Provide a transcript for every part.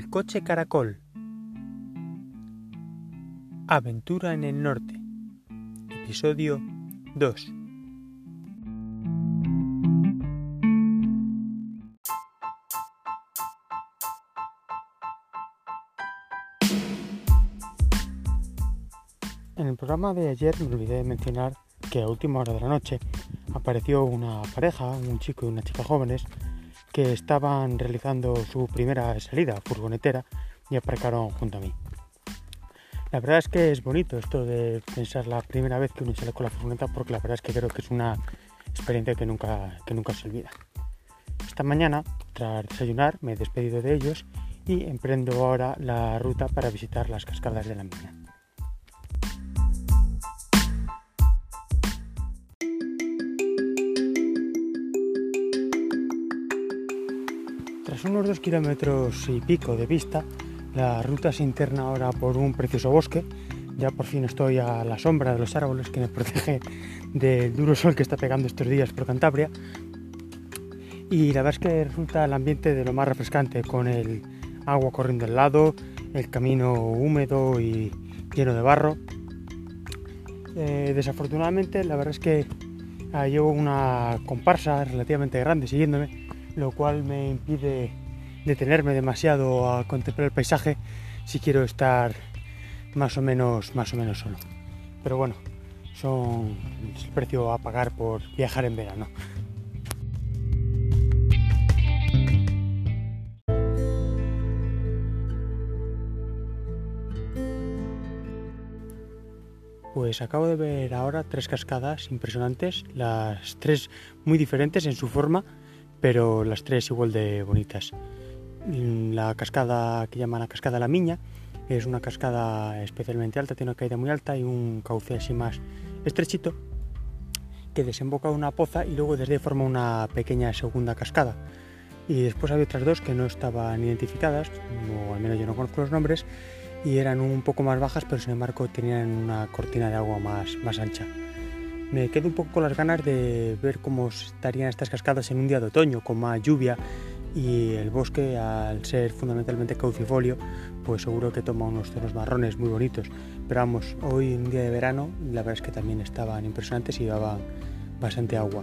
El coche caracol. Aventura en el norte. Episodio 2. En el programa de ayer me olvidé de mencionar que a última hora de la noche apareció una pareja, un chico y una chica jóvenes, que estaban realizando su primera salida furgonetera y aparcaron junto a mí. La verdad es que es bonito esto de pensar la primera vez que uno sale con la furgoneta porque la verdad es que creo que es una experiencia que nunca, que nunca se olvida. Esta mañana, tras desayunar, me he despedido de ellos y emprendo ahora la ruta para visitar las cascadas de la mina. Tras unos dos kilómetros y pico de vista, la ruta se interna ahora por un precioso bosque. Ya por fin estoy a la sombra de los árboles que me protege del duro sol que está pegando estos días por Cantabria. Y la verdad es que resulta el ambiente de lo más refrescante, con el agua corriendo al lado, el camino húmedo y lleno de barro. Eh, desafortunadamente, la verdad es que ah, llevo una comparsa relativamente grande siguiéndome, lo cual me impide detenerme demasiado a contemplar el paisaje si quiero estar más o menos más o menos solo. Pero bueno, son es el precio a pagar por viajar en verano. Pues acabo de ver ahora tres cascadas impresionantes, las tres muy diferentes en su forma, pero las tres igual de bonitas. La cascada que llaman la cascada La Miña es una cascada especialmente alta, tiene una caída muy alta y un cauce así más estrechito que desemboca en una poza y luego desde forma una pequeña segunda cascada. Y después hay otras dos que no estaban identificadas, o al menos yo no conozco los nombres, y eran un poco más bajas, pero sin embargo tenían una cortina de agua más, más ancha. Me quedo un poco con las ganas de ver cómo estarían estas cascadas en un día de otoño, con más lluvia y el bosque, al ser fundamentalmente caucifolio, pues seguro que toma unos tonos marrones muy bonitos. Pero vamos, hoy un día de verano, la verdad es que también estaban impresionantes y daban bastante agua.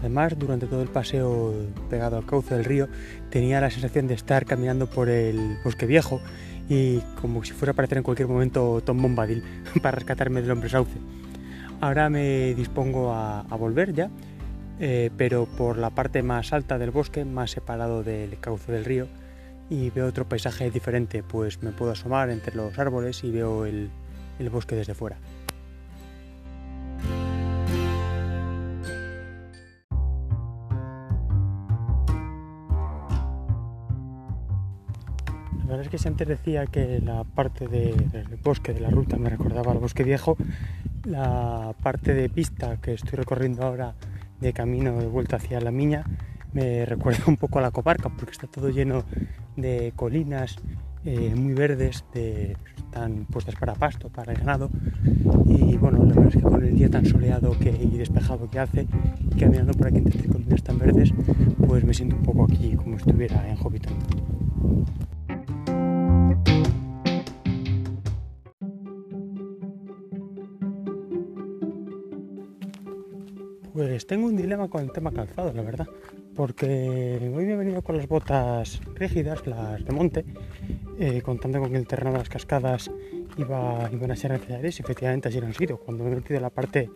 Además, durante todo el paseo pegado al cauce del río, tenía la sensación de estar caminando por el bosque viejo y como si fuera a aparecer en cualquier momento Tom Bombadil para rescatarme del hombre sauce. Ahora me dispongo a, volver ya eh, pero por la parte más alta del bosque, más separado del cauce del río, y veo otro paisaje diferente, pues me puedo asomar entre los árboles y veo el, bosque desde fuera. La verdad es que si antes decía que la parte de- del bosque, de la ruta, me recordaba al bosque viejo, la parte de pista que estoy recorriendo ahora de camino de vuelta hacia la miña me recuerda un poco a la comarca porque está todo lleno de colinas eh, muy verdes, de- están puestas para pasto, para el ganado y bueno, la verdad es que con el día tan soleado que, y despejado que hace y caminando por aquí entre colinas tan verdes, pues me siento un poco aquí como estuviera en Hobbiton. Pues tengo un dilema con el tema calzado, la verdad, porque hoy me he venido con las botas rígidas, las de monte, eh, contando con que el terreno de las cascadas iba, iban a ser necesarias efectivamente así lo han sido. Cuando me he metido en la parte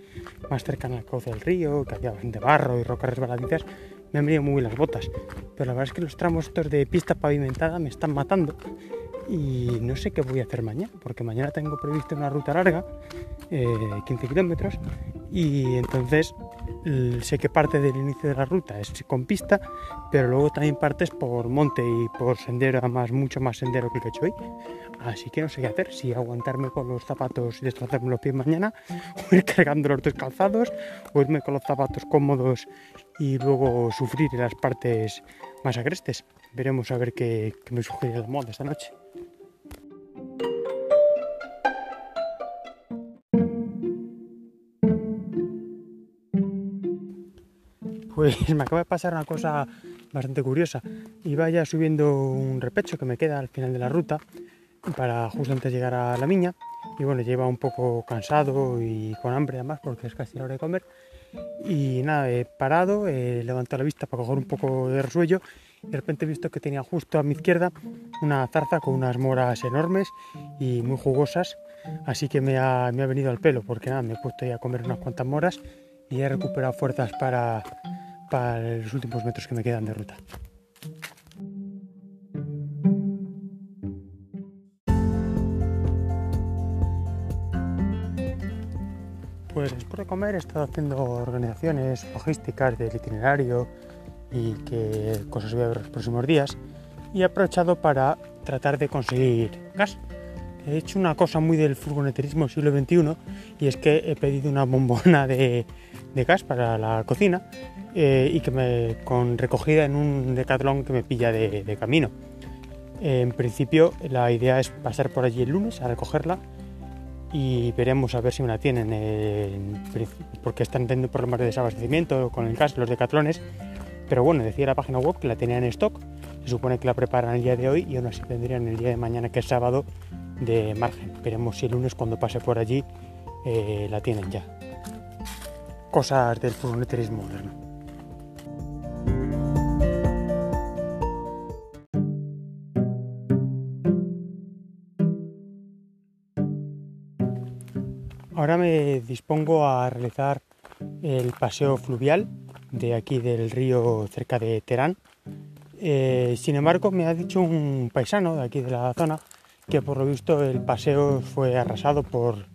más cercana al cauce del río, que había bastante barro y rocas resbaladizas, me han venido muy las botas. Pero la verdad es que los tramos estos de pista pavimentada me están matando y no sé qué voy a hacer mañana, porque mañana tengo previsto una ruta larga, eh, 15 kilómetros, y entonces sé que parte del inicio de la ruta es con pista, pero luego también partes por monte y por sendero, además mucho más sendero que el he hecho hoy. Así que no sé qué hacer, si aguantarme con los zapatos y destrozarme los pies mañana, o ir cargando los dos calzados, o irme con los zapatos cómodos y luego sufrir las partes más agrestes. Veremos a ver qué, qué me sugiere la moda esta noche. Pues me acaba de pasar una cosa bastante curiosa. Iba ya subiendo un repecho que me queda al final de la ruta para justo antes llegar a la miña. Y bueno, lleva un poco cansado y con hambre además porque es casi la hora de comer. Y nada, he parado, he levantado la vista para coger un poco de resuello. Y de repente he visto que tenía justo a mi izquierda una zarza con unas moras enormes y muy jugosas. Así que me ha, me ha venido al pelo porque nada, me he puesto ya a comer unas cuantas moras y he recuperado fuerzas para, para los últimos metros que me quedan de ruta. Pues después de comer he estado haciendo organizaciones logísticas del itinerario y qué cosas voy a ver los próximos días y he aprovechado para tratar de conseguir gas. He hecho una cosa muy del furgoneterismo siglo XXI y es que he pedido una bombona de, gas para la cocina eh, y que me con recogida en un decatlón que me pilla de, camino. en principio la idea es pasar por allí el lunes a recogerla y veremos a ver si me la tienen porque están teniendo problemas de desabastecimiento con el gas los decatlones pero bueno decía la página web que la tenían en stock se supone que la preparan el día de hoy y aún así tendrían el día de mañana que es sábado de margen. Veremos si el lunes cuando pase por allí eh, la tienen ya. Cosas del furgoneterismo moderno. Ahora me dispongo a realizar el paseo fluvial de aquí del río cerca de Terán. Eh, sin embargo, me ha dicho un paisano de aquí de la zona que por lo visto el paseo fue arrasado por,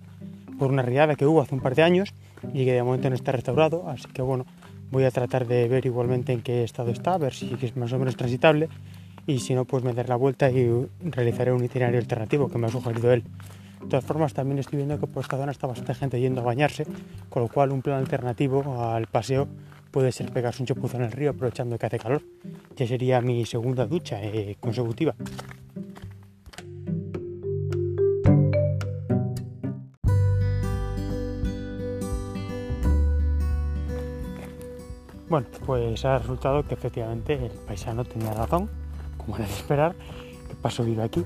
por una riada que hubo hace un par de años y que de momento no está restaurado. Así que bueno, voy a tratar de ver igualmente en qué estado está, a ver si es más o menos transitable y si no, pues me daré la vuelta y realizaré un itinerario alternativo que me ha sugerido él. De todas formas, también estoy viendo que por esta zona está bastante gente yendo a bañarse, con lo cual un plan alternativo al paseo puede ser pegarse un chapuzo en el río aprovechando que hace calor. Ya sería mi segunda ducha eh, consecutiva. Bueno, pues ha resultado que efectivamente el paisano tenía razón, como era de esperar, que paso vive aquí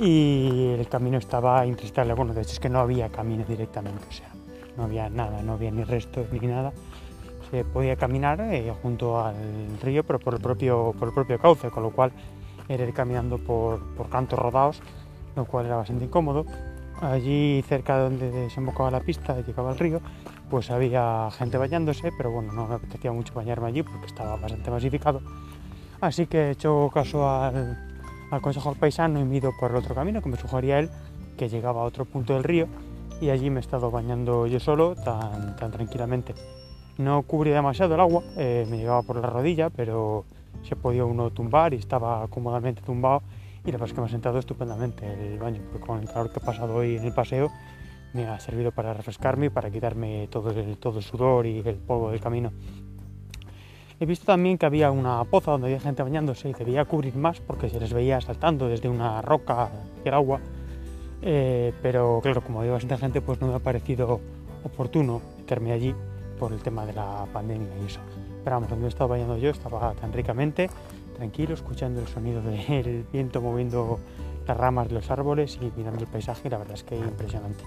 y el camino estaba intransitable. Bueno, de hecho es que no había camino directamente, o sea, no había nada, no había ni restos ni nada. Se podía caminar eh, junto al río, pero por el, propio, por el propio cauce, con lo cual era ir caminando por, por cantos rodados, lo cual era bastante incómodo. Allí cerca de donde desembocaba la pista, llegaba al río, pues había gente bañándose, pero bueno, no me apetecía mucho bañarme allí porque estaba bastante masificado. Así que he hecho caso al, al paisano y me he ido por el otro camino que me sugería él, que llegaba a otro punto del río y allí me he estado bañando yo solo tan, tan tranquilamente. No cubría demasiado el agua, eh, me llegaba por la rodilla, pero se podía uno tumbar y estaba cómodamente tumbado y la verdad es que me ha sentado estupendamente el baño, porque con el calor que he pasado hoy en el paseo me ha servido para refrescarme y para quitarme todo el, todo el sudor y el polvo del camino. He visto también que había una poza donde había gente bañándose y debía cubrir más porque se les veía saltando desde una roca hacia el agua. Eh, pero claro, como había bastante gente, pues no me ha parecido oportuno meterme allí por el tema de la pandemia y eso. Pero vamos, donde he estado bañando yo estaba tan ricamente, tranquilo, escuchando el sonido del viento moviendo las ramas de los árboles y mirando el paisaje, la verdad es que impresionante.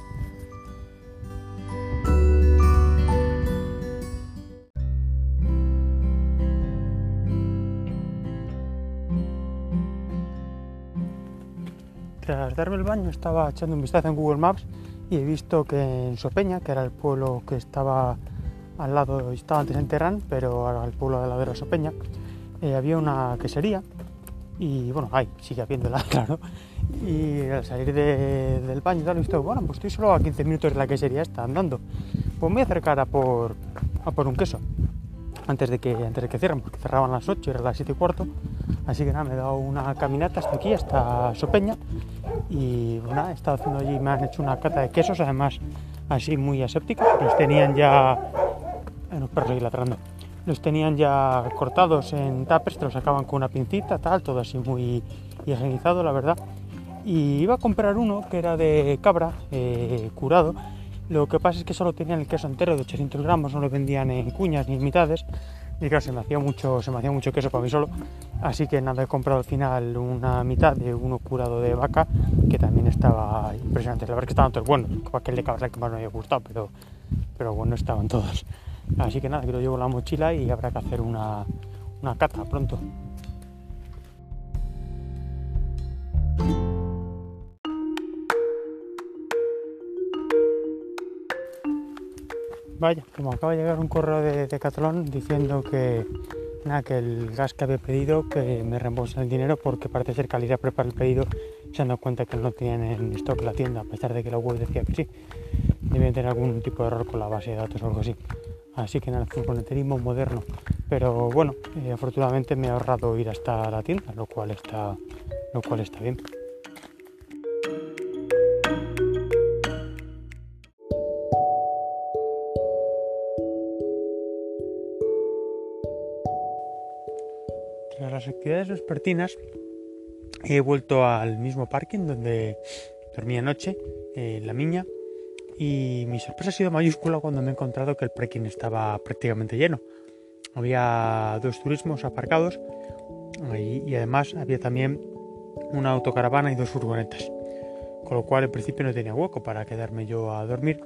Darme el baño estaba echando un vistazo en Google Maps y he visto que en Sopeña, que era el pueblo que estaba al lado, estaba antes en Terrán, pero ahora el pueblo de la de Sopeña, eh, había una quesería y bueno, ahí sigue habiéndola, claro. Y al salir del baño tal, he visto, bueno, pues estoy solo a 15 minutos de la quesería, está andando. Pues me voy a acercar a por, un queso antes de que antes que cierren, porque cerraban las 8 y era las 7 y cuarto. Así que nada, me he dado una caminata hasta aquí, hasta Sopeña, y bueno, he estado haciendo allí, me han hecho una cata de quesos, además así muy aséptica, los tenían ya, los perros ladrando, los tenían ya cortados en tapes, te los sacaban con una pincita, tal, todo así muy higienizado, la verdad. Y iba a comprar uno que era de cabra, eh, curado, lo que pasa es que solo tenían el queso entero de 800 gramos, no lo vendían en cuñas ni en mitades, y claro, se me hacía mucho, se me hacía mucho queso para mí solo, así que nada, he comprado al final una mitad de uno curado de vaca, que también estaba impresionante, la verdad es que estaban todos buenos, para aquel de cabra que más me había gustado, pero, pero bueno, estaban todos. Así que nada, que lo llevo en la mochila y habrá que hacer una, una cata pronto. Vaya, como acaba de llegar un correo de, de diciendo que, nada, que el gas que había pedido, que me reembolsan el dinero porque parece ser que al ir a preparar el pedido se han dado cuenta que no tenían en stock la tienda, a pesar de que la web decía que sí. Debían tener algún tipo de error con la base de datos o algo así. Así que nada, furgoneterismo moderno. Pero bueno, eh, afortunadamente me he ahorrado ir hasta la tienda, lo cual está, lo cual está bien. Vespertinas he vuelto al mismo parking donde dormí anoche, en La Miña, y mi sorpresa ha sido mayúscula cuando me he encontrado que el parking estaba prácticamente lleno. Había dos turismos aparcados y, y además había también una autocaravana y dos furgonetas, con lo cual en principio no tenía hueco para quedarme yo a dormir,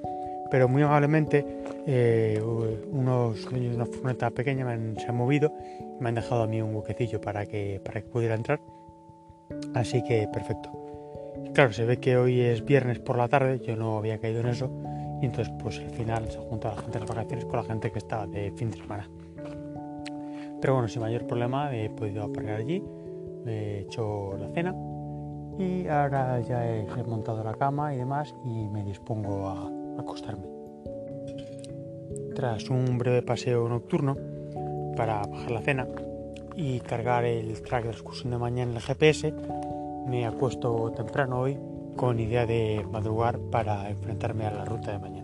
pero muy amablemente eh, unos dueños de una furgoneta pequeña se han movido y me han dejado a mí un huequecillo para que, para que pudiera entrar, así que perfecto. Claro, se ve que hoy es viernes por la tarde, yo no había caído en eso, y entonces pues al final se junta la gente de las vacaciones con la gente que estaba de fin de semana. Pero bueno, sin mayor problema he podido aparcar allí, he hecho la cena y ahora ya he montado la cama y demás y me dispongo a acostarme. Tras un breve paseo nocturno para bajar la cena y cargar el track de excursión de mañana en el GPS, me acuesto temprano hoy con idea de madrugar para enfrentarme a la ruta de mañana.